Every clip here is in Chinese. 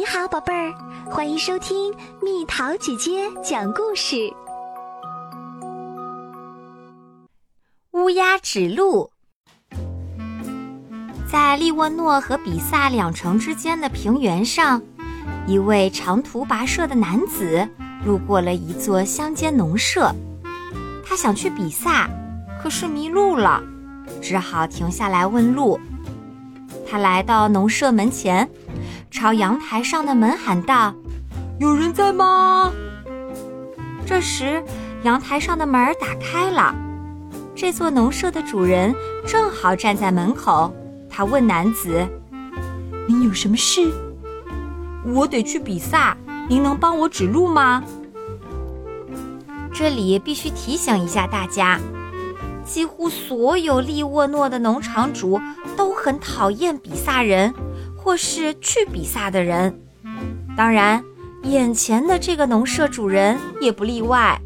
你好，宝贝儿，欢迎收听蜜桃姐姐讲故事。乌鸦指路，在利沃诺和比萨两城之间的平原上，一位长途跋涉的男子路过了一座乡间农舍。他想去比萨，可是迷路了，只好停下来问路。他来到农舍门前。朝阳台上的门喊道：“有人在吗？”这时，阳台上的门打开了，这座农舍的主人正好站在门口。他问男子：“您有什么事？”“我得去比萨，您能帮我指路吗？”这里必须提醒一下大家，几乎所有利沃诺的农场主都很讨厌比萨人。或是去比萨的人，当然，眼前的这个农舍主人也不例外。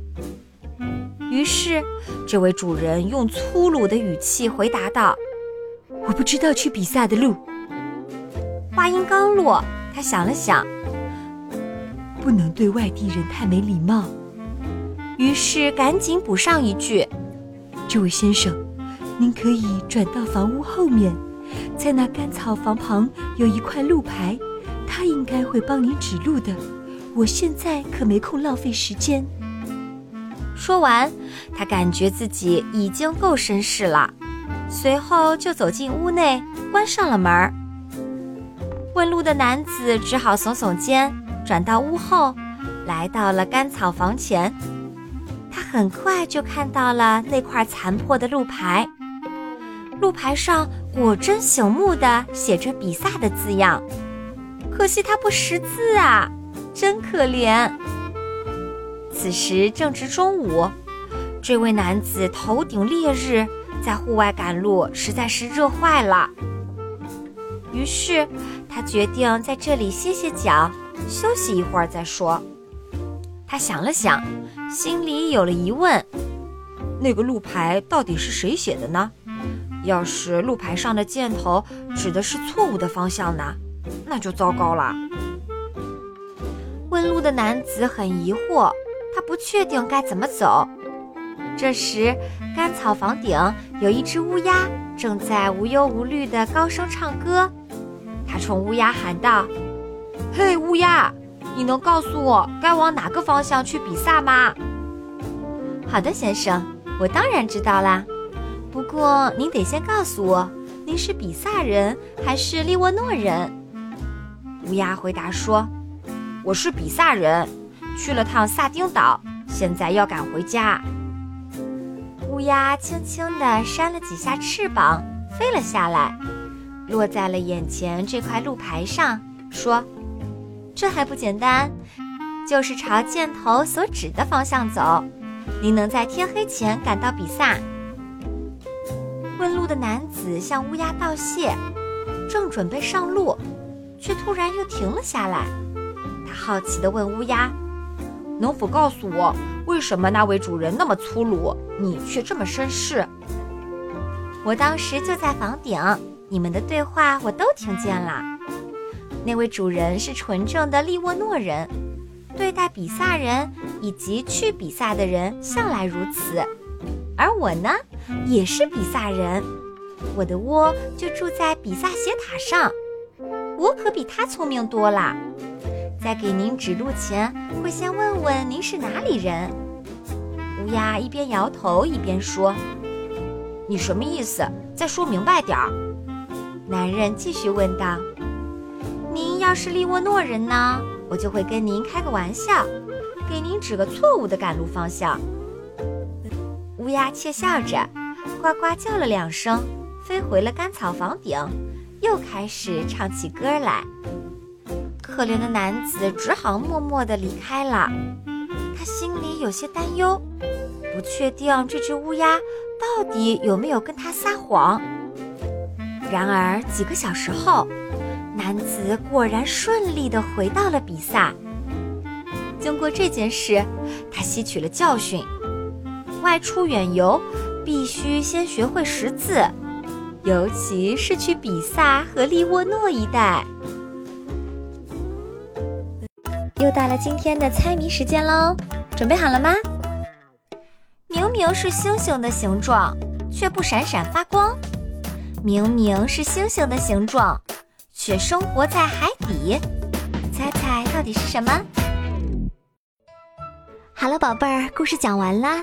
于是，这位主人用粗鲁的语气回答道：“我不知道去比萨的路。”话音刚落，他想了想，不能对外地人太没礼貌，于是赶紧补上一句：“这位先生，您可以转到房屋后面。”在那干草房旁有一块路牌，他应该会帮你指路的。我现在可没空浪费时间。说完，他感觉自己已经够绅士了，随后就走进屋内，关上了门。问路的男子只好耸耸肩，转到屋后，来到了干草房前。他很快就看到了那块残破的路牌。路牌上果真醒目的写着“比萨”的字样，可惜他不识字啊，真可怜。此时正值中午，这位男子头顶烈日，在户外赶路实在是热坏了。于是他决定在这里歇歇脚，休息一会儿再说。他想了想，心里有了疑问：那个路牌到底是谁写的呢？要是路牌上的箭头指的是错误的方向呢，那就糟糕了。问路的男子很疑惑，他不确定该怎么走。这时，干草房顶有一只乌鸦正在无忧无虑地高声唱歌。他冲乌鸦喊道：“嘿，乌鸦，你能告诉我该往哪个方向去比萨吗？”“好的，先生，我当然知道啦。”不过，您得先告诉我，您是比萨人还是利沃诺人？乌鸦回答说：“我是比萨人，去了趟萨丁岛，现在要赶回家。”乌鸦轻轻地扇了几下翅膀，飞了下来，落在了眼前这块路牌上，说：“这还不简单，就是朝箭头所指的方向走，您能在天黑前赶到比萨。”问路的男子向乌鸦道谢，正准备上路，却突然又停了下来。他好奇地问乌鸦：“能否告诉我，为什么那位主人那么粗鲁，你却这么绅士？”我当时就在房顶，你们的对话我都听见了。那位主人是纯正的利沃诺人，对待比萨人以及去比萨的人向来如此。而我呢，也是比萨人，我的窝就住在比萨斜塔上，我可比他聪明多了。在给您指路前，会先问问您是哪里人。乌鸦一边摇头一边说：“你什么意思？再说明白点儿。”男人继续问道：“您要是利沃诺人呢，我就会跟您开个玩笑，给您指个错误的赶路方向。”乌鸦窃笑着，呱呱叫了两声，飞回了干草房顶，又开始唱起歌来。可怜的男子只好默默地离开了。他心里有些担忧，不确定这只乌鸦到底有没有跟他撒谎。然而几个小时后，男子果然顺利地回到了比萨。经过这件事，他吸取了教训。外出远游，必须先学会识字，尤其是去比萨和利沃诺一带。又到了今天的猜谜时间喽，准备好了吗？明明是星星的形状，却不闪闪发光；明明是星星的形状，却生活在海底。猜猜到底是什么？好了，宝贝儿，故事讲完啦。